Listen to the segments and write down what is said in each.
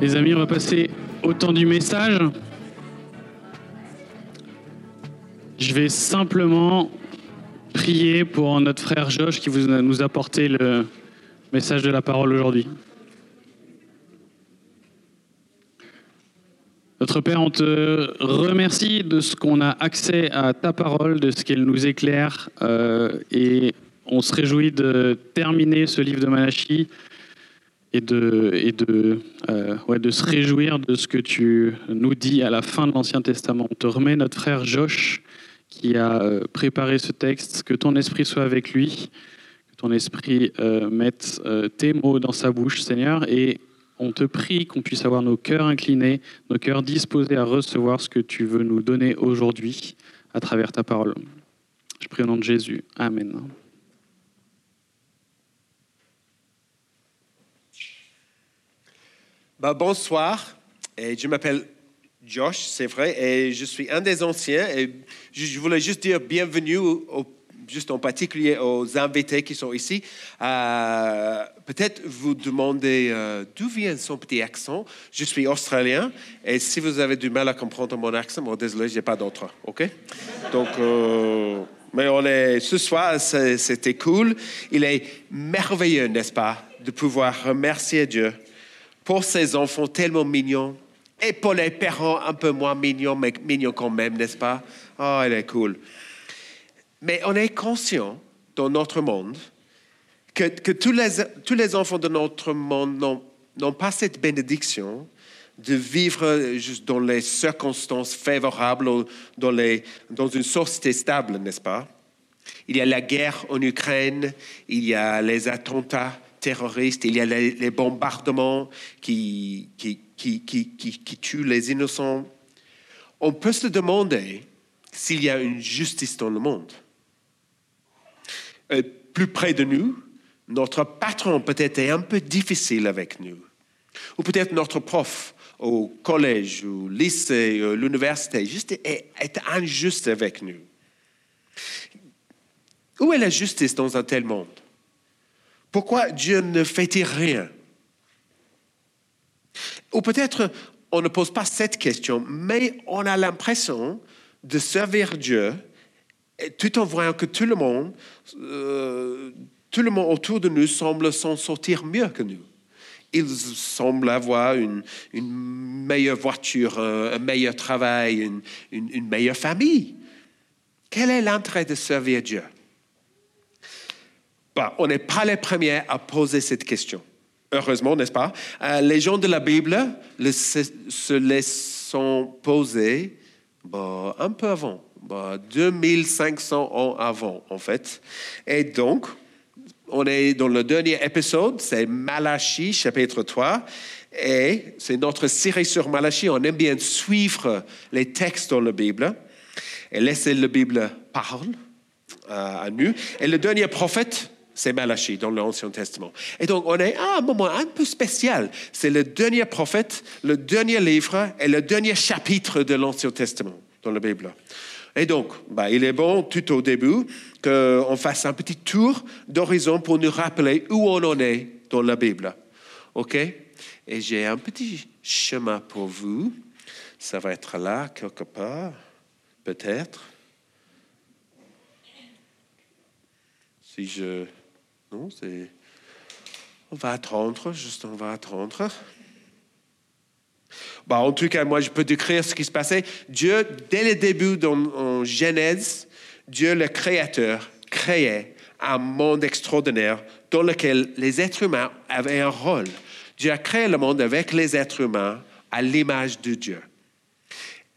Les amis, on va passer au temps du message. Je vais simplement prier pour notre frère Josh qui vous nous a apporté le message de la parole aujourd'hui. Notre Père, on te remercie de ce qu'on a accès à ta parole, de ce qu'elle nous éclaire, euh, et on se réjouit de terminer ce livre de Malachie et de, et de, euh, ouais, de se réjouir de ce que tu nous dis à la fin de l'Ancien Testament. On te remet notre frère Josh qui a euh, préparé ce texte, que ton esprit soit avec lui, que ton esprit euh, mette tes mots dans sa bouche, Seigneur, et on te prie qu'on puisse avoir nos cœurs inclinés, nos cœurs disposés à recevoir ce que tu veux nous donner aujourd'hui à travers ta parole. Je prie au nom de Jésus. Amen. Bah, bonsoir, et je m'appelle Josh, c'est vrai, et je suis un des anciens. Et je voulais juste dire bienvenue, juste en particulier aux invités qui sont ici. Euh, peut-être vous demandez euh, d'où vient son petit accent? Je suis australien, et si vous avez du mal à comprendre mon accent, bon, désolé, j'ai pas d'autre, ok? Donc. Euh, mais on est, ce soir, c'était cool. Il est merveilleux, n'est-ce pas, de pouvoir remercier Dieu pour ces enfants tellement mignons. Et pour les parents un peu moins mignons, mais mignons quand même, n'est-ce pas? Oh, elle est cool. Mais on est conscient dans notre monde que, que tous, les, tous les enfants de notre monde n'ont pas cette bénédiction de vivre juste dans les circonstances favorables, dans, les, dans une société stable, n'est-ce pas? Il y a la guerre en Ukraine, il y a les attentats il y a les, bombardements qui, tuent les innocents. On peut se demander s'il y a une justice dans le monde. Euh, plus près de nous, notre patron peut-être est un peu difficile avec nous. Ou peut-être notre prof au collège, au lycée, à l'université, juste est injuste avec nous. Où est la justice dans un tel monde? Pourquoi Dieu ne fait-il rien? Ou peut-être on ne pose pas cette question, mais on a l'impression de servir Dieu tout en voyant que tout le monde, euh, tout le monde autour de nous semble s'en sortir mieux que nous. Ils semblent avoir une, meilleure voiture, un, meilleur travail, une, une meilleure famille. Quel est l'intérêt de servir Dieu? On n'est pas les premiers à poser cette question. Heureusement, n'est-ce pas? Euh, Les gens de la Bible se laissent poser bah, un peu avant, 2500 bah, ans avant, en fait. Et donc, on est dans le dernier épisode, c'est Malachie, chapitre 3. Et c'est notre série sur Malachie. On aime bien suivre les textes dans la Bible et laisser la Bible parler euh, à nous. Et le dernier prophète, c'est Malachie dans l'Ancien Testament. Et donc, on est à un moment un peu spécial. C'est le dernier prophète, le dernier livre et le dernier chapitre de l'Ancien Testament dans la Bible. Et donc, bah, il est bon tout au début qu'on fasse un petit tour d'horizon pour nous rappeler où on en est dans la Bible. OK? Et j'ai un petit chemin pour vous. Ça va être là, quelque part, peut-être. Si je non, c'est. On va attendre, juste on va attendre. Bah, en tout cas, moi, je peux décrire ce qui se passait. Dieu, dès le début, dans, en Genèse, Dieu, le Créateur, créait un monde extraordinaire dans lequel les êtres humains avaient un rôle. Dieu a créé le monde avec les êtres humains à l'image de Dieu.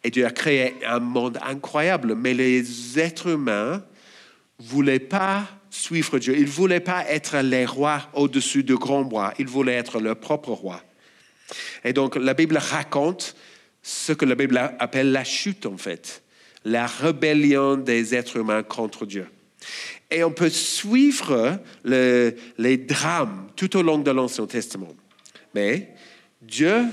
Et Dieu a créé un monde incroyable, mais les êtres humains ne voulaient pas suivre Dieu. Ils ne voulaient pas être les rois au-dessus de grands rois, ils voulaient être leur propre roi. Et donc la Bible raconte ce que la Bible appelle la chute en fait, la rébellion des êtres humains contre Dieu. Et on peut suivre les drames tout au long de l'Ancien Testament. Mais Dieu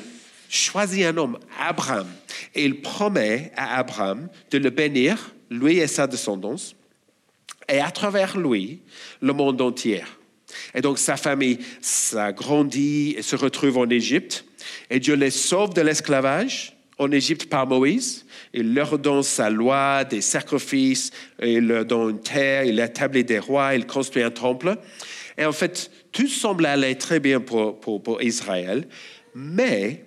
choisit un homme, Abraham, et il promet à Abraham de le bénir, lui et sa descendance, et à travers lui, le monde entier. Et donc sa famille s'agrandit et se retrouve en Égypte. Et Dieu les sauve de l'esclavage en Égypte par Moïse. Il leur donne sa loi, des sacrifices, il leur donne une terre, il établit des rois, il construit un temple. Et en fait, tout semble aller très bien pour, pour, pour Israël, mais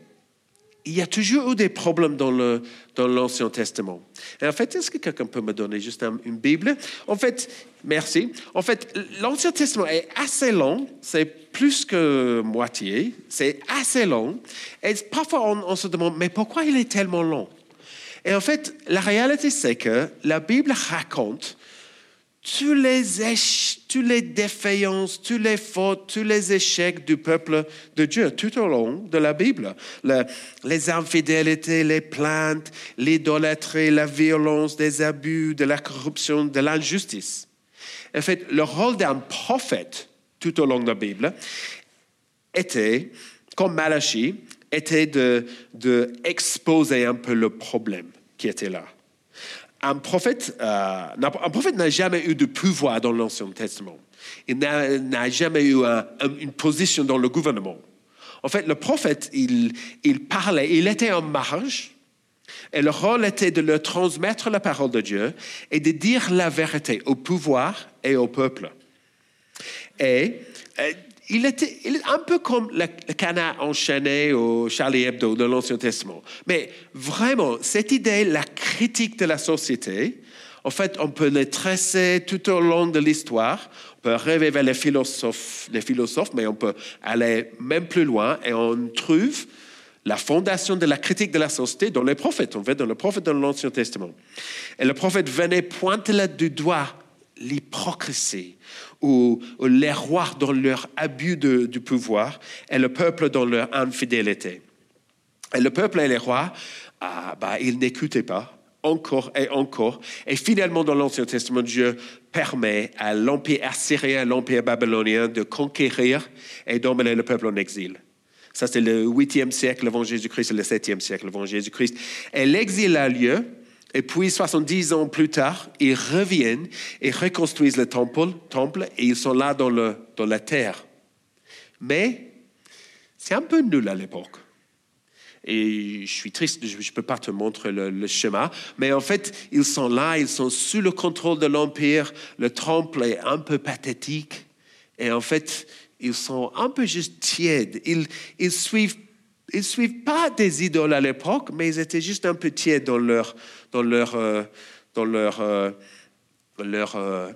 il y a toujours eu des problèmes dans, le, dans l'Ancien Testament. Et en fait, est-ce que quelqu'un peut me donner juste une Bible? En fait, merci. En fait, l'Ancien Testament est assez long, c'est plus que moitié, c'est assez long. Et parfois, on, on se demande, mais pourquoi il est tellement long? Et en fait, la réalité, c'est que la Bible raconte tous les, tous les défaillances, tous les fautes, tous les échecs du peuple de Dieu tout au long de la Bible. les infidélités, les plaintes, l'idolâtrie, la violence, des abus, de la corruption, de l'injustice. En fait, le rôle d'un prophète tout au long de la Bible était, comme Malachi, était de, de un peu le problème qui était là un prophète, euh, un prophète n'a jamais eu de pouvoir dans l'Ancien Testament. Il n'a jamais eu une position dans le gouvernement. En fait, le prophète, il, parlait, il était en marge, et le rôle était de leur transmettre la parole de Dieu et de dire la vérité au pouvoir et au peuple. Et il était, un peu comme le, canard enchaîné au Charlie Hebdo de l'Ancien Testament. Mais vraiment, cette idée, la critique de la société, en fait, on peut les tracer tout au long de l'histoire. On peut rêver vers les philosophes, les philosophes, mais on peut aller même plus loin et on trouve la fondation de la critique de la société dans les prophètes, en fait, dans le prophète de l'Ancien Testament. Et le prophète venait pointer du doigt l'hypocrisie ou, les rois dans leur abus du pouvoir et le peuple dans leur infidélité. Et le peuple et les rois, ah, bah, ils n'écoutaient pas encore et encore. Et finalement, dans l'Ancien Testament, Dieu permet à l'Empire assyrien, l'Empire babylonien de conquérir et d'emmener le peuple en exil. Ça, c'est le 8e siècle avant Jésus-Christ et le 7e siècle avant Jésus-Christ. Et l'exil a lieu et puis, 70 ans plus tard, ils reviennent et reconstruisent le temple, temple et ils sont là dans, le, dans la terre. Mais c'est un peu nul à l'époque. Et je suis triste, je ne peux pas te montrer le, schéma, mais en fait, ils sont là, ils sont sous le contrôle de l'Empire, le temple est un peu pathétique, et en fait, ils sont un peu juste tièdes. Ils, ils suivent ils ne suivent pas des idoles à l'époque, mais ils étaient juste un peu tièdes dans leur, dans leur, euh, dans leur, euh, leur, euh,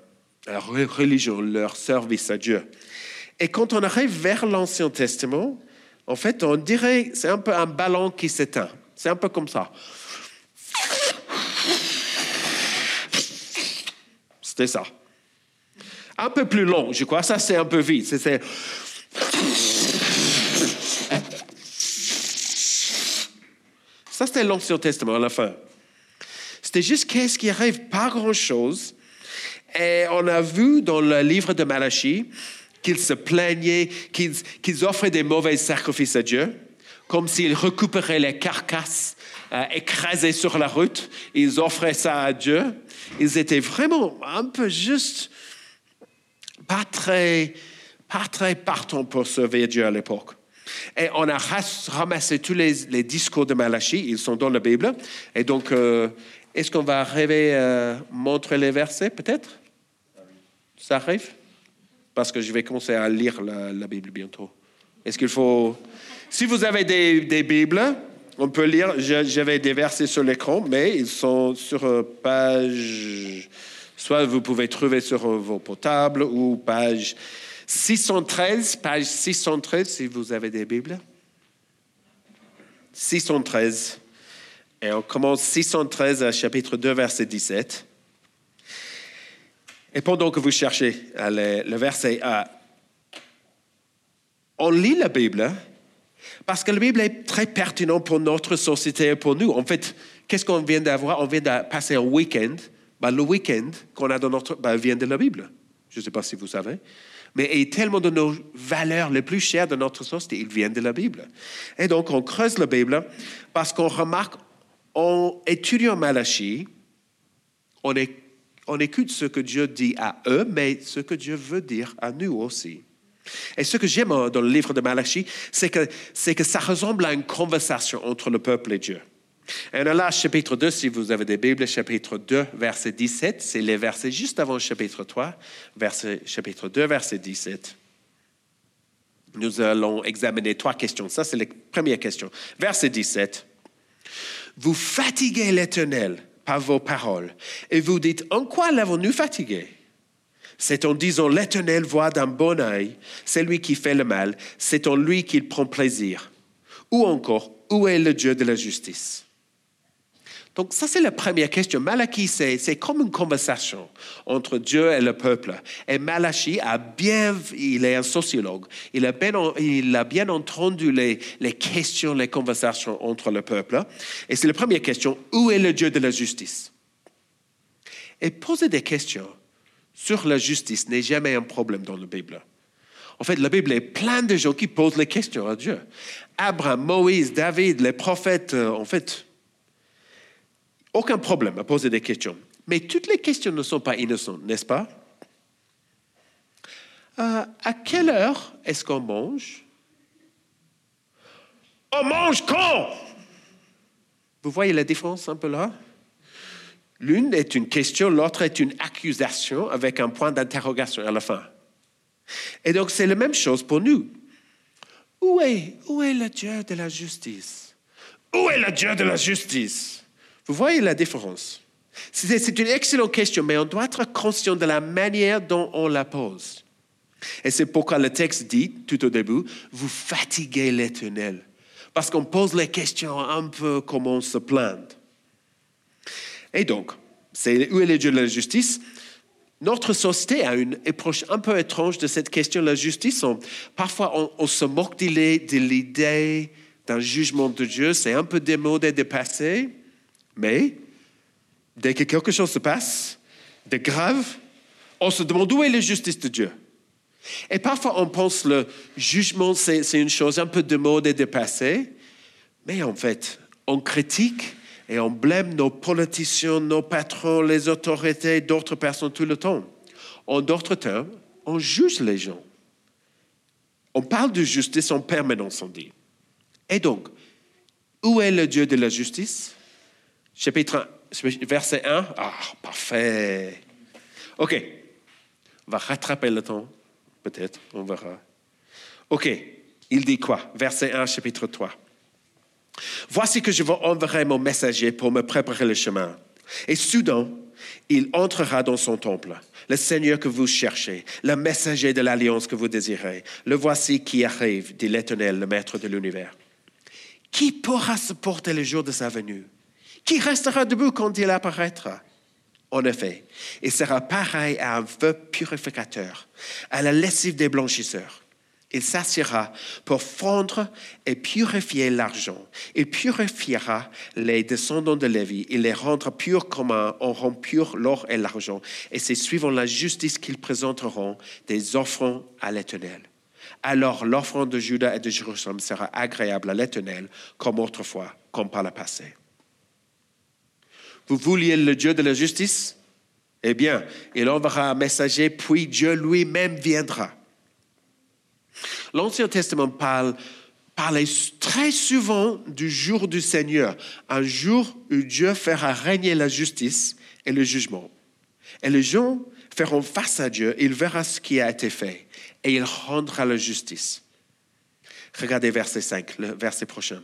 religion, leur service à Dieu. Et quand on arrive vers l'Ancien Testament, en fait, on dirait c'est un peu un ballon qui s'éteint. C'est un peu comme ça. C'était ça. Un peu plus long, je crois. Ça, c'est un peu vite. C'est C'était l'Ancien Testament à la fin. C'était juste qu'est-ce qui arrive, pas grand-chose. Et on a vu dans le livre de Malachie qu'ils se plaignaient, qu'ils offraient des mauvais sacrifices à Dieu, comme s'ils récupéraient les carcasses euh, écrasées sur la route. Ils offraient ça à Dieu. Ils étaient vraiment un peu juste pas très, pas très partants pour servir Dieu à l'époque. Et on a ramassé tous les, discours de Malachie, ils sont dans la Bible. Et donc, euh, est-ce qu'on va arriver à montrer les versets, peut-être? Ça arrive? Parce que je vais commencer à lire la, Bible bientôt. Est-ce qu'il faut... Si vous avez des, des Bibles, on peut lire, j'avais des versets sur l'écran, mais ils sont sur euh, page... Soit vous pouvez trouver sur euh, vos portables ou page 613, page 613, si vous avez des Bibles. 613. Et on commence 613 chapitre 2, verset 17. Et pendant que vous cherchez le, verset A, on lit la Bible parce que la Bible est très pertinente pour notre société et pour nous. En fait, qu'est-ce qu'on vient d'avoir? On vient de passer un week-end. Ben, le week-end qu'on a dans notre ben, vient de la Bible. Je ne sais pas si vous savez mais tellement de nos valeurs les plus chères de notre société, ils viennent de la Bible. Et donc, on creuse la Bible parce qu'on remarque, en étudiant Malachie, on, écoute ce que Dieu dit à eux, mais ce que Dieu veut dire à nous aussi. Et ce que j'aime dans le livre de Malachie, c'est que, c'est que ça ressemble à une conversation entre le peuple et Dieu. Là, chapitre 2, si vous avez des Bibles, chapitre 2, verset 17, c'est les versets juste avant chapitre 3, verset, chapitre 2, verset 17. Nous allons examiner trois questions. Ça, c'est la première question. Verset 17. Vous fatiguez l'Éternel par vos paroles et vous dites, en quoi l'avons-nous fatigué? C'est en disant, l'Éternel voit d'un bon œil celui qui fait le mal, c'est en lui qu'il prend plaisir. Ou encore, où est le Dieu de la justice? Donc ça, c'est la première question. Malachi, c'est comme une conversation entre Dieu et le peuple. Et Malachi a bien, il est un sociologue, il a bien, il a bien entendu les, les questions, les conversations entre le peuple. Et c'est la première question, où est le Dieu de la justice? Et poser des questions sur la justice n'est jamais un problème dans la Bible. En fait, la Bible est pleine de gens qui posent les questions à Dieu. Abraham, Moïse, David, les prophètes, euh, en fait, aucun problème à poser des questions. Mais toutes les questions ne sont pas innocentes, n'est-ce pas? Euh, À quelle heure est-ce qu'on mange? On mange quand? Vous voyez la différence un peu là? L'une est une question, l'autre est une accusation avec un point d'interrogation à la fin. Et donc c'est la même chose pour nous. Où est, où est le Dieu de la justice? Où est le Dieu de la justice? Vous voyez la différence C'est une excellente question, mais on doit être conscient de la manière dont on la pose. Et c'est pourquoi le texte dit, tout au début, vous fatiguez l'éternel. Parce qu'on pose les questions un peu comme on se plaint. Et donc, c'est où est le Dieu de la justice? Notre société a une approche un peu étrange de cette question de la justice. parfois, on, on, se moque de l'idée d'un jugement de Dieu. C'est un peu démodé, dépassé. Mais dès que quelque chose se passe de grave, on se demande où est la justice de Dieu. Et parfois, on pense que le jugement, c'est une chose un peu de mode et dépassée. Mais en fait, on critique et on blâme nos politiciens, nos patrons, les autorités, d'autres personnes tout le temps. En d'autres termes, on juge les gens. On parle de justice en permanence, on dit. Et donc, où est le Dieu de la justice? Chapitre 1, verset 1. Ah, parfait. OK. On va rattraper le temps. Peut-être, on verra. OK. Il dit quoi? Verset 1, chapitre 3. Voici que je vous enverrai mon messager pour me préparer le chemin. Et soudain, il entrera dans son temple. Le Seigneur que vous cherchez, le messager de l'alliance que vous désirez, le voici qui arrive, dit l'Éternel, le Maître de l'univers. Qui pourra supporter le jour de sa venue? Qui restera debout quand il apparaîtra. En effet, il sera pareil à un feu purificateur, à la lessive des blanchisseurs. Il s'assiera pour fondre et purifier l'argent. Il purifiera les descendants de Lévi. Il les rendra purs comme on rend pur l'or et l'argent. Et c'est suivant la justice qu'ils présenteront des offrandes à l'Éternel. Alors l'offrande de Judas et de Jérusalem sera agréable à l'Éternel comme autrefois, comme par le passé. Vous vouliez le Dieu de la justice? Eh bien, il enverra un messager, puis Dieu lui-même viendra. L'Ancien Testament parle, parle très souvent du jour du Seigneur, un jour où Dieu fera régner la justice et le jugement. Et les gens feront face à Dieu, il verra ce qui a été fait et il rendra la justice. Regardez verset 5, le verset prochain.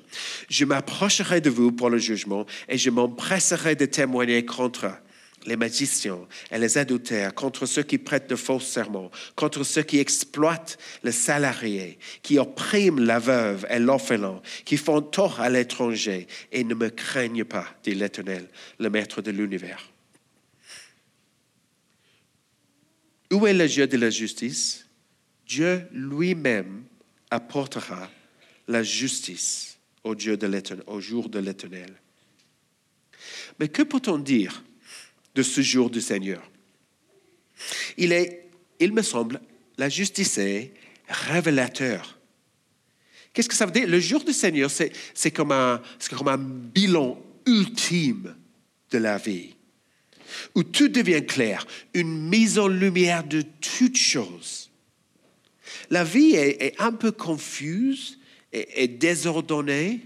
Je m'approcherai de vous pour le jugement et je m'empresserai de témoigner contre les magiciens et les adultères, contre ceux qui prêtent de faux serments, contre ceux qui exploitent le salarié, qui oppriment la veuve et l'orphelin, qui font tort à l'étranger et ne me craignent pas, dit l'Éternel, le Maître de l'univers. Où est le Dieu de la justice? Dieu lui-même apportera la justice au, Dieu de au jour de l'Éternel. Mais que peut-on dire de ce jour du Seigneur? Il, est, il me semble, la justice est révélateur. Qu'est-ce que ça veut dire? Le jour du Seigneur, c'est comme, un, comme un bilan ultime de la vie, où tout devient clair, une mise en lumière de toutes choses La vie est, un peu confuse et, désordonnée.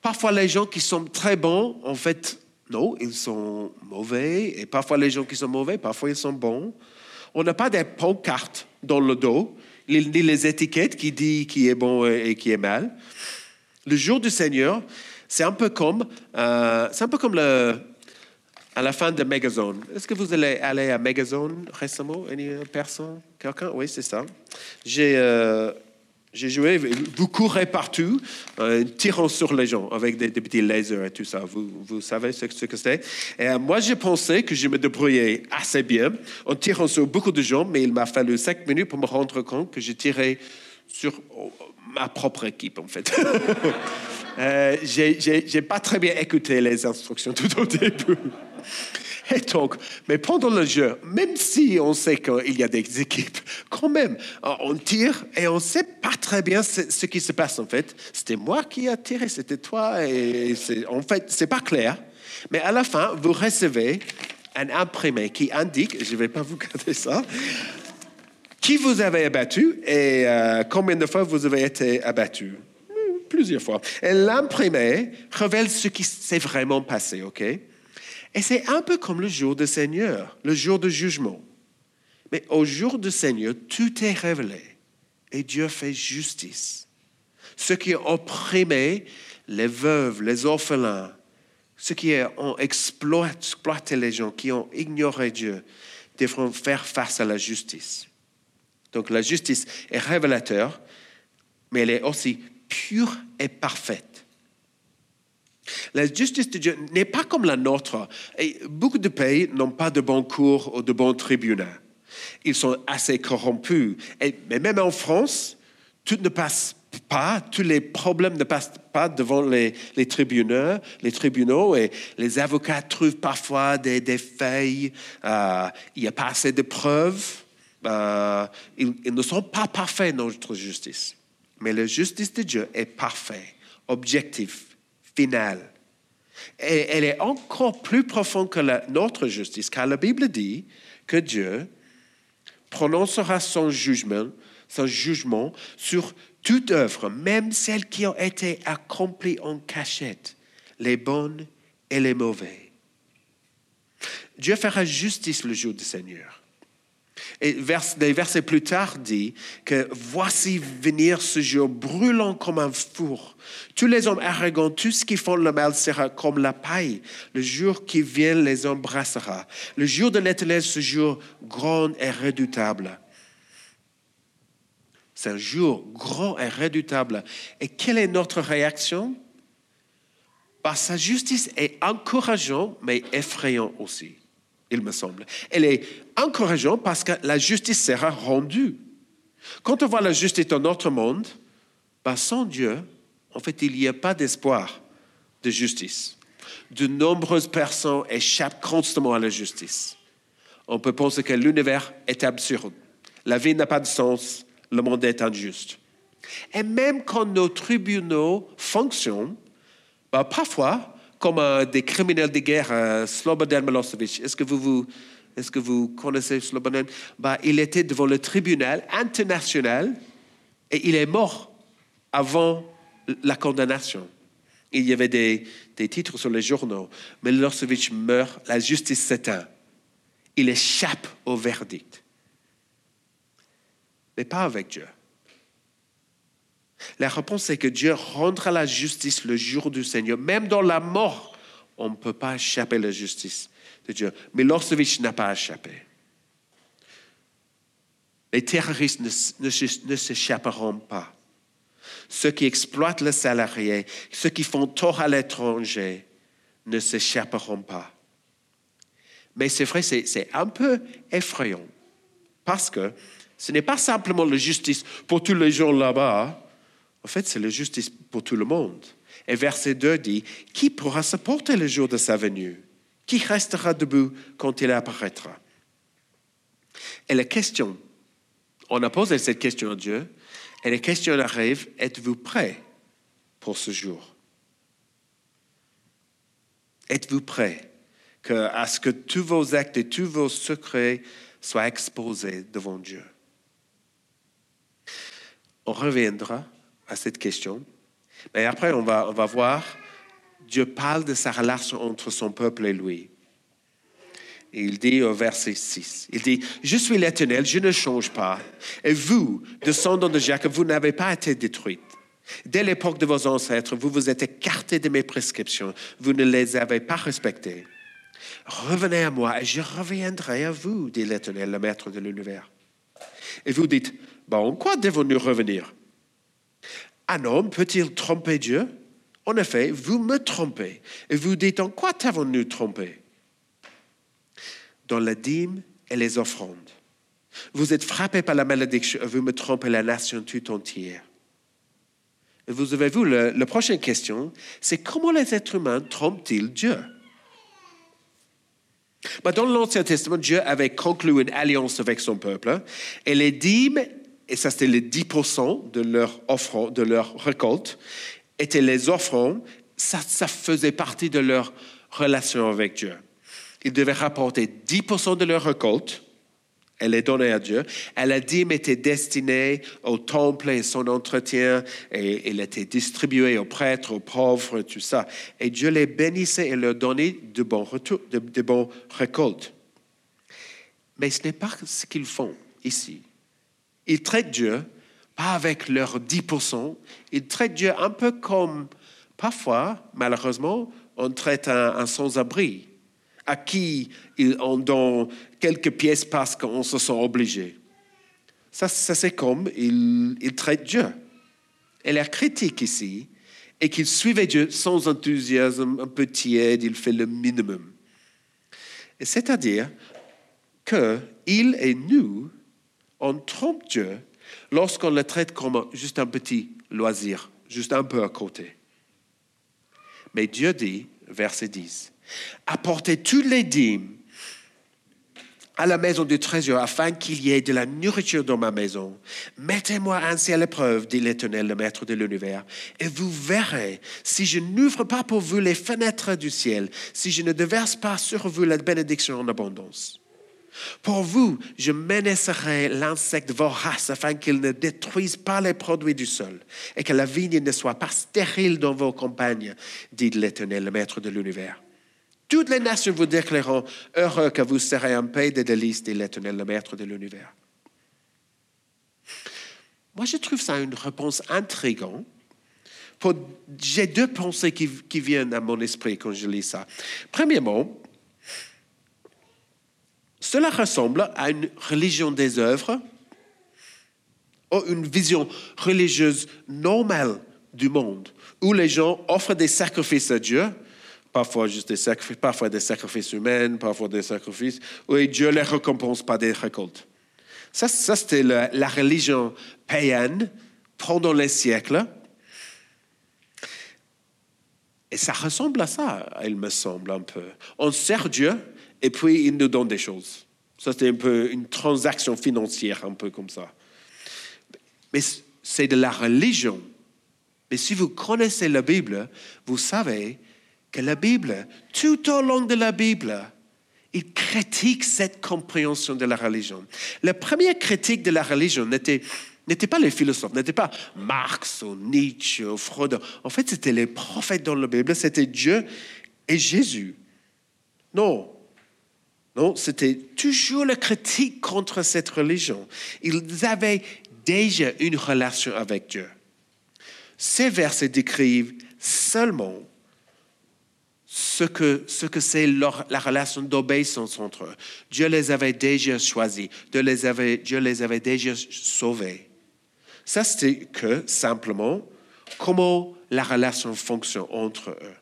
Parfois, les gens qui sont très bons, en fait, non, ils sont mauvais. Et parfois, les gens qui sont mauvais, parfois, ils sont bons. On n'a pas des pancartes dans le dos, ni les étiquettes qui disent qui est bon et qui est mal. Le jour du Seigneur, c'est un peu comme, euh, c'est un peu comme le, à la fin de Megazone. Est-ce que vous allez aller à Megazone récemment? Une personne Quelqu'un? Oui, c'est ça. J'ai euh, j'ai joué, vous courez partout, euh, tirant sur les gens avec des, petits lasers et tout ça. Vous, savez ce, que c'est. Et euh, moi, j'ai pensé que je me débrouillais assez bien en tirant sur beaucoup de gens, mais il m'a fallu cinq minutes pour me rendre compte que j'ai tiré sur oh, ma propre équipe, en fait. euh, j'ai pas très bien écouté les instructions tout au début. Et donc, mais pendant le jeu, même si on sait qu'il y a des équipes, quand même, on tire et on ne sait pas très bien ce, qui se passe en fait. C'était moi qui ai tiré, c'était toi. Et en fait, c'est pas clair. Mais à la fin, vous recevez un imprimé qui indique, je ne vais pas vous garder ça, qui vous avez abattu et euh, combien de fois vous avez été abattu? Hmm, plusieurs fois. Et l'imprimé révèle ce qui s'est vraiment passé, OK? Et c'est un peu comme le jour du Seigneur, le jour de jugement. Mais au jour du Seigneur, tout est révélé et Dieu fait justice. Ceux qui ont opprimé les veuves, les orphelins, ceux qui ont exploité les gens, qui ont ignoré Dieu, devront faire face à la justice. Donc la justice est révélateur, mais elle est aussi pure et parfaite. La justice de Dieu n'est pas comme la nôtre. Et beaucoup de pays n'ont pas de bons cours ou de bons tribunaux. Ils sont assez corrompus. Et, mais même en France, tout ne passe pas, tous les problèmes ne passent pas devant les, tribunaux, les tribunaux et les avocats trouvent parfois des, des failles, euh, il n'y a pas assez de preuves, euh, ils, ils, ne sont pas parfaits notre justice. Mais la justice de Dieu est parfaite, objective, finale. Et elle est encore plus profonde que notre justice, car la Bible dit que Dieu prononcera son jugement, son jugement sur toute œuvre, même celles qui ont été accomplies en cachette, les bonnes et les mauvaises. Dieu fera justice le jour du Seigneur. Et des versets plus tard dit que voici venir ce jour brûlant comme un four. Tous les hommes arrogants, tous ceux qui font le mal sera comme la paille. Le jour qui vient les embrassera. Le jour de l'éternel, ce jour grand et redoutable. C'est un jour grand et redoutable. Et quelle est notre réaction? Bah, Sa justice est encourageante, mais effrayante aussi il me semble. Elle est encourageante parce que la justice sera rendue. Quand on voit la justice dans notre monde, bah, sans Dieu, en fait, il n'y a pas d'espoir de justice. De nombreuses personnes échappent constamment à la justice. On peut penser que l'univers est absurde. La vie n'a pas de sens. Le monde est injuste. Et même quand nos tribunaux fonctionnent, bah, parfois, comme des criminels de guerre, euh, Slobodan Milosevic. Est-ce que vous, est-ce que vous connaissez Slobodan? Bah, Il était devant le tribunal international et il est mort avant la condamnation. Il y avait des, des titres sur les journaux. Milosevic meurt, la justice s'éteint. Il échappe au verdict. Mais pas avec Dieu. La réponse est que Dieu rendra la justice le jour du Seigneur. Même dans la mort, on ne peut pas échapper à la justice de Dieu. Milosevic n'a pas échappé. Les terroristes ne, ne s'échapperont pas. Ceux qui exploitent le salarié, ceux qui font tort à l'étranger, ne s'échapperont pas. Mais c'est vrai, c'est un peu effrayant parce que ce n'est pas simplement la justice pour tous les gens là-bas, en fait, c'est la justice pour tout le monde. Et verset 2 dit, qui pourra supporter le jour de sa venue? Qui restera debout quand il apparaîtra? Et la question, on a posé cette question à Dieu, et la question arrive, êtes-vous prêt pour ce jour? Êtes-vous prêt à ce que tous vos actes et tous vos secrets soient exposés devant Dieu? On reviendra à cette question. Mais après, on va, on va voir, Dieu parle de sa relation entre son peuple et lui. Et il dit au verset 6, il dit, Je suis l'Éternel, je ne change pas. Et vous, descendants de Jacob, vous n'avez pas été détruits. Dès l'époque de vos ancêtres, vous vous êtes écartés de mes prescriptions, vous ne les avez pas respectées. Revenez à moi et je reviendrai à vous, dit l'Éternel, le Maître de l'univers. Et vous dites, bon, quoi devons-nous revenir? Un homme peut-il tromper Dieu? En effet, vous me trompez. Et vous dites, en quoi t'avons-nous trompé? Dans la dîme et les offrandes. Vous êtes frappés par la malédiction vous me trompez la nation tout entière. Et vous avez vu, la prochaine question, c'est comment les êtres humains trompent-ils Dieu? Bah, dans l'Ancien Testament, Dieu avait conclu une alliance avec son peuple et les dîmes, et ça c'était les 10% de leur offrande, de leur récolte, étaient les offrandes, ça, ça faisait partie de leur relation avec Dieu. Ils devaient rapporter 10% de leur récolte elle est donnée à Dieu. Elle a dîme était destinée au temple et son entretien, et elle était distribuée aux prêtres, aux pauvres, tout ça. Et Dieu les bénissait et leur donnait de bons, retours, de, de bons récoltes. Mais ce n'est pas ce qu'ils font ici. Ils traitent Dieu, pas avec leurs 10%, ils traitent Dieu un peu comme, parfois, malheureusement, on traite un sans-abri à qui on donne quelques pièces parce qu'on se sent obligé. Ça, c'est comme il, il traite Dieu. Et la critique ici est qu'il suivait Dieu sans enthousiasme, un peu tiède, il fait le minimum. C'est-à-dire que il et nous, on trompe Dieu lorsqu'on le traite comme juste un petit loisir, juste un peu à côté. Mais Dieu dit, verset 10, Apportez toutes les dîmes à la maison du trésor afin qu'il y ait de la nourriture dans ma maison. Mettez-moi ainsi à l'épreuve, dit l'Éternel, le Maître de l'univers, et vous verrez si je n'ouvre pas pour vous les fenêtres du ciel, si je ne déverse pas sur vous la bénédiction en abondance. Pour vous, je menacerai l'insecte vorace afin qu'il ne détruise pas les produits du sol et que la vigne ne soit pas stérile dans vos campagnes, dit l'Éternel, le Maître de l'univers. Toutes les nations vous déclareront heureux que vous serez en paix des délices de l'Éternel, le Maître de l'univers. Moi, je trouve ça une réponse intrigante. J'ai deux pensées qui, qui, viennent à mon esprit quand je lis ça. Premièrement, cela ressemble à une religion des œuvres ou une vision religieuse normale du monde, où les gens offrent des sacrifices à Dieu parfois juste des sacrifices, parfois des sacrifices humains, parfois des sacrifices, et Dieu les récompense par des récoltes. Ça, c'était la, religion païenne pendant les siècles. Et ça ressemble à ça, il me semble un peu. On sert Dieu et puis il nous donne des choses. Ça, c'était un peu une transaction financière, un peu comme ça. Mais c'est de la religion. Mais si vous connaissez la Bible, vous savez que la Bible, tout au long de la Bible, il critique cette compréhension de la religion. La première critique de la religion n'était n'était pas les philosophes, n'était pas Marx ou Nietzsche ou Freud. En fait, c'était les prophètes dans la Bible, c'était Dieu et Jésus. Non, non, c'était toujours la critique contre cette religion. Ils avaient déjà une relation avec Dieu. Ces versets décrivent seulement ce que ce que c'est la relation d'obéissance entre eux. Dieu les avait déjà choisis, Dieu les avait, Dieu les avait déjà sauvés. Ça, c'était que simplement comment la relation fonctionne entre eux.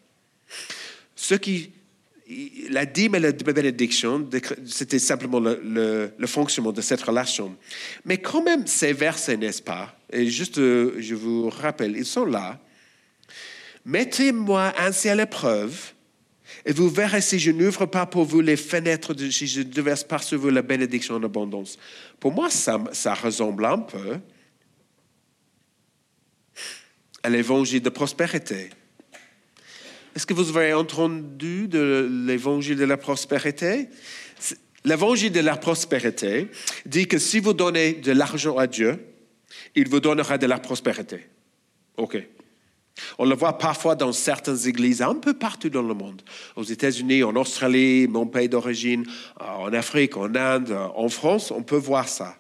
Ce qui, la dîme et la bénédiction, c'était simplement le, fonctionnement de cette relation. Mais quand même, ces versets, n'est-ce pas? Et juste, euh, je vous rappelle, ils sont là. Mettez-moi ainsi à l'épreuve et vous verrez si je n'ouvre pas pour vous les fenêtres, si je ne déverse pas sur vous la bénédiction en abondance. Pour moi, ça, ça ressemble un peu à l'évangile de prospérité. Est-ce que vous avez entendu de l'évangile de la prospérité? L'évangile de la prospérité dit que si vous donnez de l'argent à Dieu, Il vous donnera de la prospérité. OK. On le voit parfois dans certaines églises, un peu partout dans le monde. Aux États-Unis, en Australie, mon pays d'origine, en Afrique, en Inde, en France, on peut voir ça.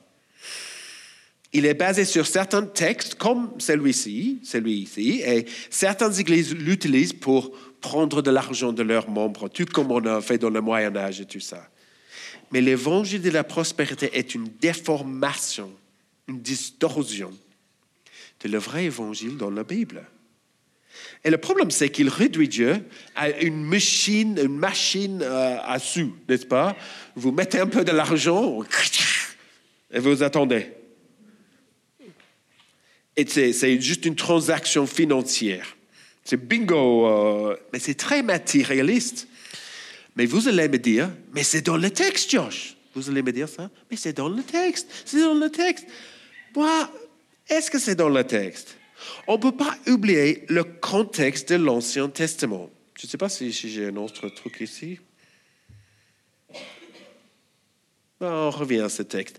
Il est basé sur certains textes, comme celui-ci, celui-ci, et certaines églises l'utilisent pour prendre de l'argent de leurs membres, tout comme on a fait dans le Moyen Âge et tout ça. Mais l'évangile de la prospérité est une déformation, une distorsion de le vrai évangile dans la Bible. Et le problème, c'est qu'il réduit Dieu à une machine, une machine euh, à sous, n'est-ce pas? Vous mettez un peu de l'argent et vous attendez. Et c'est juste une transaction financière. C'est bingo, euh, mais c'est très matérialiste. Mais vous allez me dire, mais c'est dans le texte, Josh. Vous allez me dire ça, mais c'est dans le texte, c'est dans le texte. Moi, est-ce que c'est dans le texte? On ne peut pas oublier le contexte de l'Ancien Testament. Je ne sais pas si, j'ai un autre truc ici. On revient à ce texte.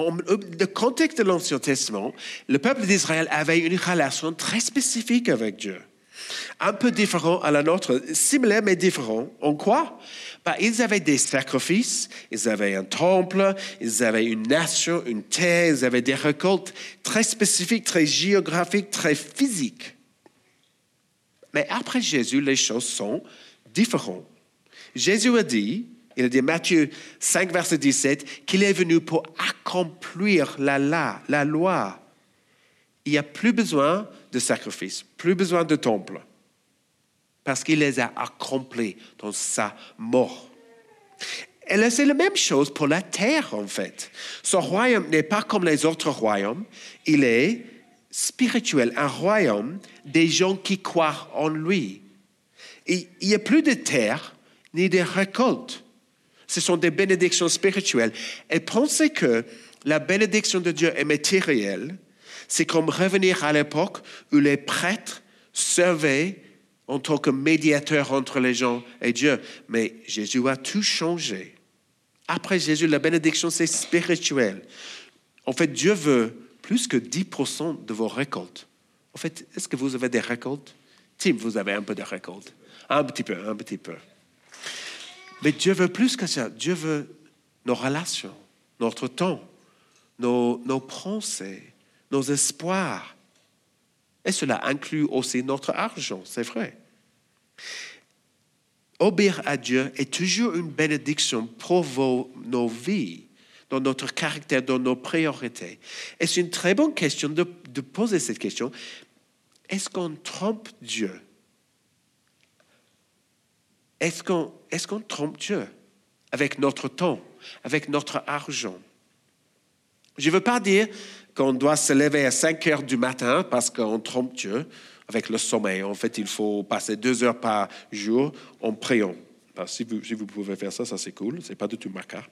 Ah, le contexte de l'Ancien Testament, le peuple d'Israël avait une relation très spécifique avec Dieu. Un peu différent à la nôtre, similaire mais différent. En quoi? Bah, Ils avaient des sacrifices, ils avaient un temple, ils avaient une nation, une terre, ils avaient des récoltes très spécifiques, très géographiques, très physiques. Mais après Jésus, les choses sont différentes. Jésus a dit, il dit Matthieu 5, verset 17, qu'il est venu pour accomplir la, la, la loi. Il n'y a plus besoin de sacrifices, plus besoin de temple, parce qu'il les a accomplis dans sa mort. Et c'est la même chose pour la terre, en fait. Son royaume n'est pas comme les autres royaumes, il est spirituel, un royaume des gens qui croient en lui. il n'y a plus de terre ni de récoltes ce sont des bénédictions spirituelles. Et penser que la bénédiction de Dieu est matérielle, c'est comme revenir à l'époque où les prêtres servaient en tant que médiateurs entre les gens et Dieu. Mais Jésus a tout changé. Après Jésus, la bénédiction, c'est spirituel. En fait, Dieu veut plus que 10% de vos récoltes. En fait, est-ce que vous avez des récoltes? Tim, vous avez un peu de récoltes. Un petit peu, un petit peu. Mais Dieu veut plus que ça. Dieu veut nos relations, notre temps, nos, pensées, nos espoirs. Et cela inclut aussi notre argent, c'est vrai. Obéir à Dieu est toujours une bénédiction pour nos vies, dans notre caractère, dans nos priorités. Et c'est une très bonne question de, de poser cette question. Est-ce qu'on trompe Dieu? Est-ce qu'on trompe Dieu avec notre temps, avec notre argent? Je ne veux pas dire qu'on doit se lever à 5 heures du matin parce qu'on trompe Dieu avec le sommeil. En fait, il faut passer deux heures par jour en priant. si, vous, pouvez faire ça, ça c'est cool. Ce n'est pas du tout ma carte.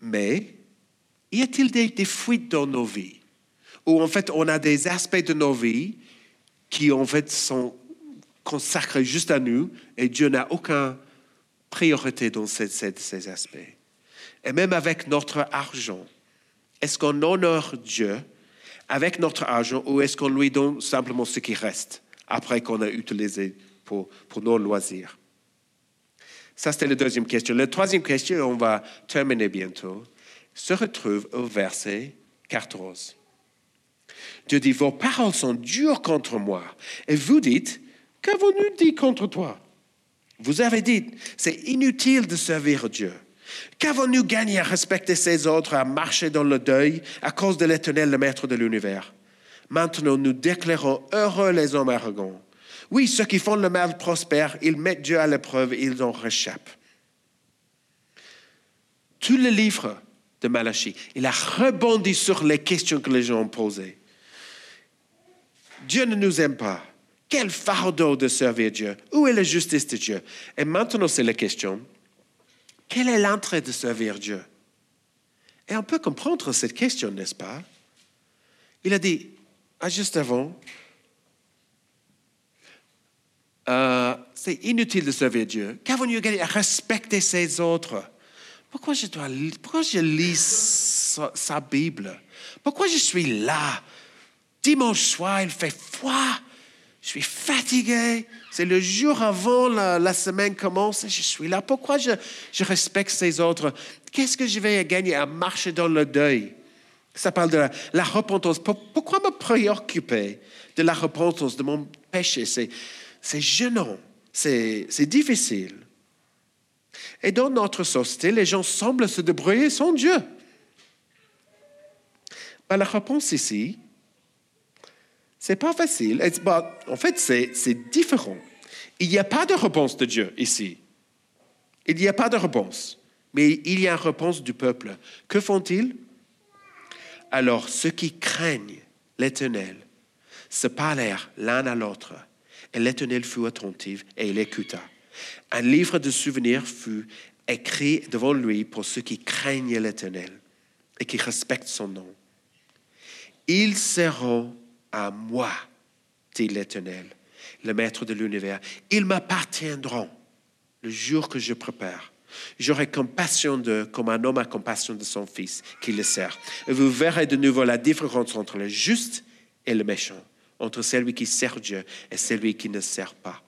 Mais y a-t-il des, des fuites dans nos vies? Où en fait on a des aspects de nos vies qui en fait sont consacré juste à nous et Dieu n'a aucune priorité dans ces, aspects. Et même avec notre argent, est-ce qu'on honore Dieu avec notre argent ou est-ce qu'on lui donne simplement ce qui reste après qu'on a utilisé pour, pour nos loisirs? Ça, c'était la deuxième question. La troisième question, on va terminer bientôt, se retrouve au verset 14. Dieu dit, vos paroles sont dures contre moi. Et vous dites, Qu'avons-nous dit contre toi? Vous avez dit, c'est inutile de servir Dieu. Qu'avons-nous gagné à respecter ses ordres, à marcher dans le deuil à cause de l'éternel, le maître de l'univers? Maintenant, nous déclarons heureux les hommes arrogants. Oui, ceux qui font le mal prospèrent, ils mettent Dieu à l'épreuve, ils en réchappent. Tout le livre de Malachie, il a rebondi sur les questions que les gens ont posées. Dieu ne nous aime pas. Quel fardeau de servir Dieu. Où est la justice de Dieu? Et maintenant, c'est la question, quelle est l'entrée de servir Dieu? Et on peut comprendre cette question, n'est-ce pas? Il a dit, juste avant, euh, c'est inutile de servir Dieu. Qu'avons-nous gagné à respecter ses autres Pourquoi je dois, pourquoi je lis sa, Bible? Pourquoi je suis là? Dimanche soir, il fait froid. Je suis fatigué. C'est le jour avant la, semaine commence je suis là. Pourquoi je, je respecte ces autres? Qu'est-ce que je vais gagner à marcher dans le deuil? Ça parle de la, repentance. Pourquoi me préoccuper de la repentance, de mon péché? C'est gênant, c'est difficile. Et dans notre société, les gens semblent se débrouiller sans Dieu. Ben, la réponse ici, c'est pas facile. en fait, c'est différent. Il n'y a pas de réponse de Dieu ici. Il n'y a pas de réponse. Mais il y a une réponse du peuple. Que font-ils? Alors, ceux qui craignent l'Éternel se parlèrent l'un à l'autre. Et l'Éternel fut attentif et il écouta. Un livre de souvenirs fut écrit devant lui pour ceux qui craignent l'Éternel et qui respectent son nom. Ils seront à moi, dit l'Éternel, le Maître de l'univers. Ils m'appartiendront le jour que je prépare. J'aurai compassion d'eux comme un homme a compassion de son fils qui le sert. Et vous verrez de nouveau la différence entre le juste et le méchant, entre celui qui sert Dieu et celui qui ne sert pas.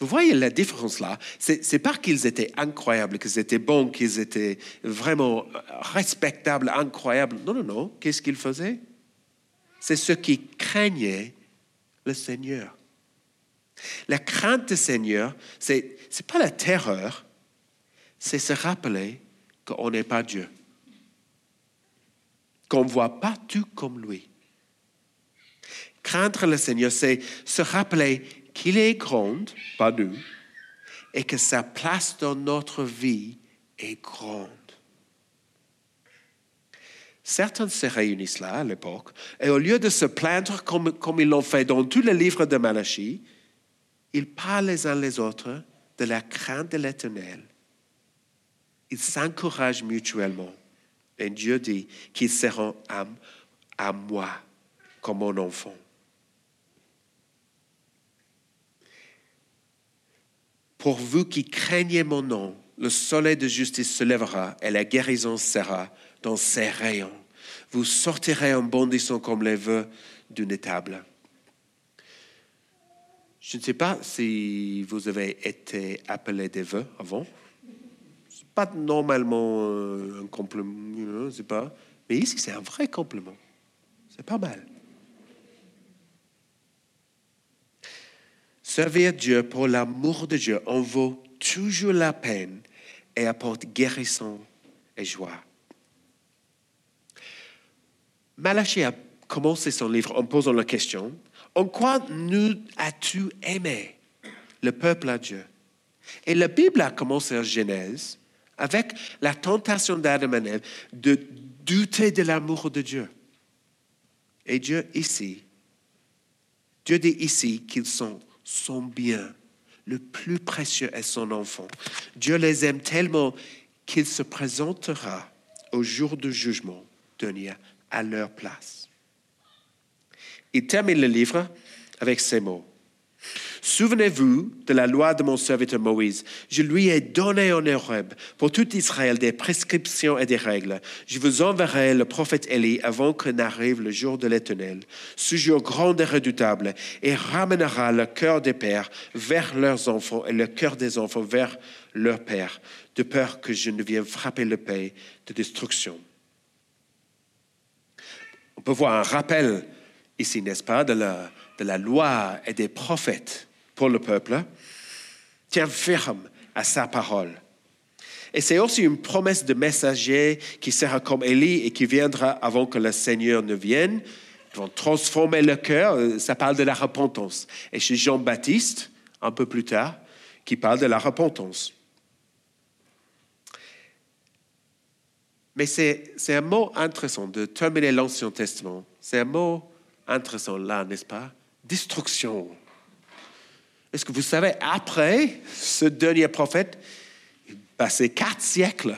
Vous voyez la différence là? C'est pas qu'ils étaient incroyables, qu'ils étaient bons, qu'ils étaient vraiment respectables, incroyables. Non, non, non. Qu'est-ce qu'ils faisaient? C'est ceux qui craignaient le Seigneur. La crainte du Seigneur, ce n'est pas la terreur, c'est se rappeler qu'on n'est pas Dieu, qu'on ne voit pas tout comme lui. Craindre le Seigneur, c'est se rappeler qu'il est grand, pas nous, et que sa place dans notre vie est grande. Certains se réunissent là à l'époque, et au lieu de se plaindre comme, comme ils l'ont fait dans tous les livres de Malachie, ils parlent les uns les autres de la crainte de l'Éternel. Ils s'encouragent mutuellement. Et Dieu dit qu'ils seront à, à moi comme mon enfant. Pour vous qui craignez mon nom, le soleil de justice se lèvera et la guérison sera dans ses rayons. Vous sortirez en bondissant comme les vœux d'une étable. Je ne sais pas si vous avez été appelé des vœux avant. Ce n'est pas normalement euh, un compliment, sais pas. Mais ici, c'est un vrai compliment. C'est pas mal. Servir Dieu pour l'amour de Dieu en vaut toujours la peine et apporte guérison et joie. Malachie a commencé son livre en posant la question En quoi nous as-tu aimé le peuple à Dieu? Et la Bible a commencé en Genèse avec la tentation d'Adam et Ève de douter de l'amour de Dieu. Et Dieu ici, Dieu dit ici qu'ils sont son bien. Le plus précieux est son enfant. Dieu les aime tellement qu'il se présentera au jour du jugement dernier à leur place. Il termine le livre avec ces mots. Souvenez-vous de la loi de mon serviteur Moïse. Je lui ai donné en Horeb pour tout Israël des prescriptions et des règles. Je vous enverrai le prophète Élie avant que n'arrive le jour de l'Éternel, ce jour grand et redoutable, et ramènera le cœur des pères vers leurs enfants et le cœur des enfants vers leurs pères, de peur que je ne vienne frapper le pays de destruction. Peut voir un rappel ici, n'est-ce pas, de la, loi et des prophètes pour le peuple, tient ferme à sa parole. Et c'est aussi une promesse de messager qui sera comme Élie et qui viendra avant que le Seigneur ne vienne. Ils vont transformer le cœur. Ça parle de la repentance. Et chez Jean-Baptiste, un peu plus tard, qui parle de la repentance. Mais c'est un mot intéressant de terminer l'Ancien Testament. C'est un mot intéressant là, n'est-ce pas? Destruction. Est-ce que vous savez, après ce dernier prophète, il passé quatre siècles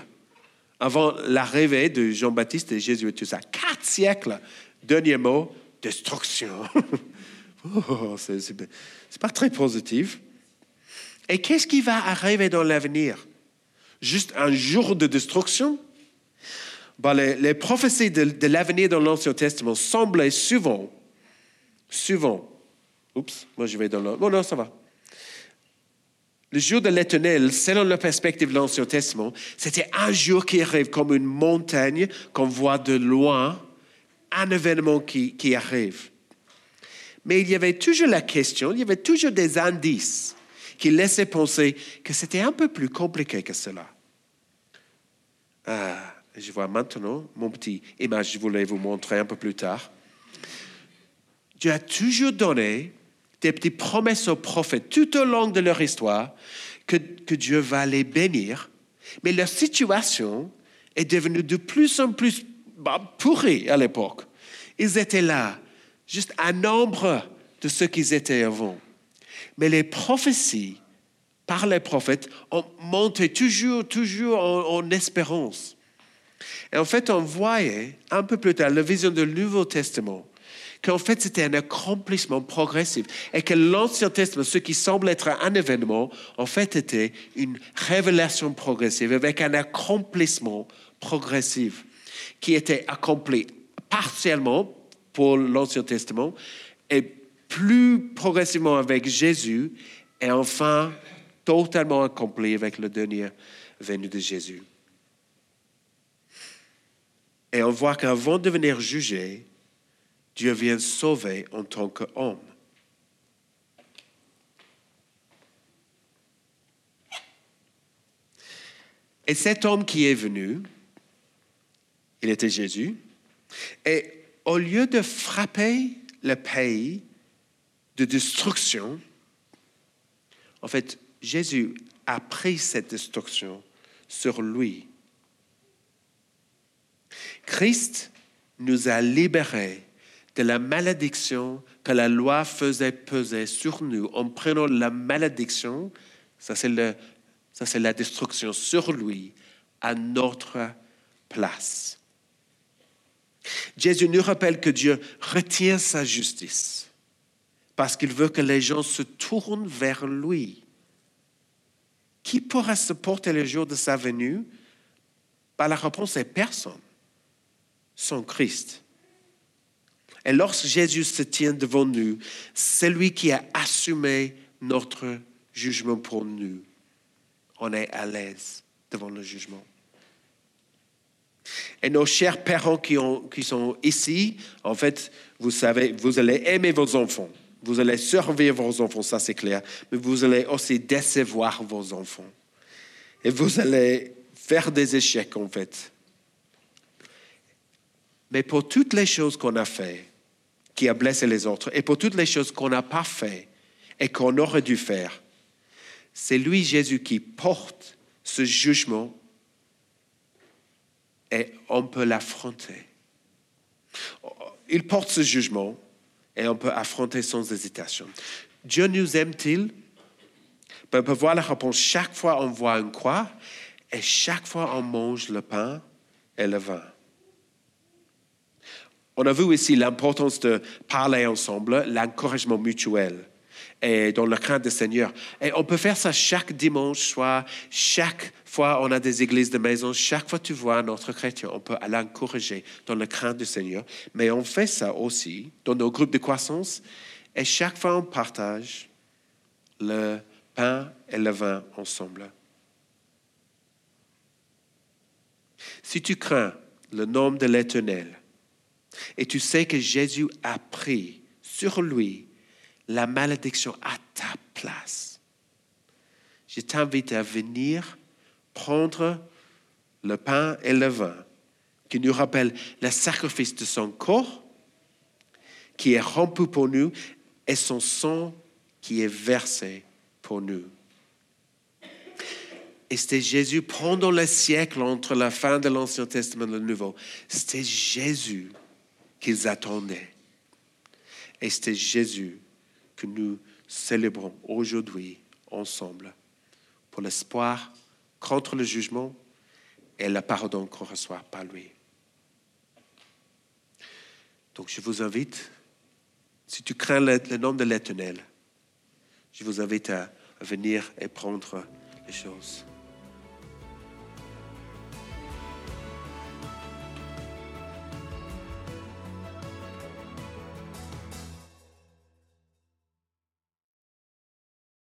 avant l'arrivée de Jean-Baptiste et Jésus et tout ça. Quatre siècles. Dernier mot, destruction. oh, c'est pas très positif. Et qu'est-ce qui va arriver dans l'avenir? juste un jour de destruction? Ben, les, prophéties de, l'avenir dans l'Ancien Testament semblaient souvent, souvent, oups, moi je vais dans le... Bon, non, ça va. Le jour de l'éternel, selon la perspective de l'Ancien Testament, c'était un jour qui arrive comme une montagne qu'on voit de loin, un événement qui, qui arrive. Mais il y avait toujours la question, il y avait toujours des indices qui laissaient penser que c'était un peu plus compliqué que cela. Ah, je vois maintenant mon petit image, je voulais vous montrer un peu plus tard. Dieu a toujours donné des petites promesses aux prophètes tout au long de leur histoire que, que Dieu va les bénir. Mais leur situation est devenue de plus en plus bah, pourrie à l'époque. Ils étaient là, juste un nombre de ce qu'ils étaient avant. Mais les prophéties par les prophètes ont monté toujours, toujours en, espérance. Et en fait, on voyait un peu plus tard la vision du Nouveau Testament qu'en fait c'était un accomplissement progressif et que l'Ancien Testament, ce qui semble être un événement, en fait était une révélation progressive avec un accomplissement progressif qui était accompli partiellement pour l'Ancien Testament et plus progressivement avec Jésus et enfin totalement accompli avec le dernier venu de Jésus. Et on voit qu'avant de venir juger, Dieu vient sauver en tant qu'homme. Et cet homme qui est venu, il était Jésus, et au lieu de frapper le pays de destruction, en fait, Jésus a pris cette destruction sur lui. Christ nous a libérés de la malédiction que la loi faisait peser sur nous en prenant la malédiction, ça c'est, la destruction sur lui, à notre place. Jésus nous rappelle que Dieu retient sa justice parce qu'il veut que les gens se tournent vers lui. Qui pourra supporter le jour de sa venue? Par La réponse est personne, sans Christ. Et lorsque Jésus se tient devant nous, c'est lui qui a assumé notre jugement pour nous. On est à l'aise devant le jugement. Et nos chers parents qui, sont ici, en fait, vous savez, vous allez aimer vos enfants. Vous allez servir vos enfants, ça c'est clair. Mais vous allez aussi décevoir vos enfants. Et vous allez faire des échecs, en fait. Mais pour toutes les choses qu'on a fait, qui a blessé les autres, et pour toutes les choses qu'on n'a pas fait et qu'on aurait dû faire, c'est lui, Jésus, qui porte ce jugement et on peut l'affronter. Il porte ce jugement et on peut affronter sans hésitation. Dieu nous aime-t-il? Ben, On peut voir la réponse. Chaque fois on voit une croix et chaque fois on mange le pain et le vin. On a vu ici l'importance de parler ensemble, l'encouragement mutuel et dans le crainte du Seigneur. Et on peut faire ça chaque dimanche soir, chaque fois on a des églises de maison, chaque fois tu vois un autre chrétien, on peut l'encourager dans le crainte du Seigneur. Mais on fait ça aussi dans nos groupes de croissance et chaque fois on partage le pain et le vin ensemble. Si tu crains le nom de l'Éternel et tu sais que Jésus a pris sur lui la malédiction à ta place. Je t'invite à venir prendre le pain et le vin qui nous rappellent le sacrifice de son corps qui est rompu pour nous et son sang qui est versé pour nous. Et c'était Jésus pendant le siècle entre la fin de l'Ancien Testament et le Nouveau. C'était Jésus qu'ils attendaient. Et c'était Jésus que nous célébrons aujourd'hui ensemble pour l'espoir contre le jugement et le pardon qu'on reçoit par lui. Donc je vous invite, si tu crains le, nom de l'Éternel, je vous invite à venir et prendre les choses.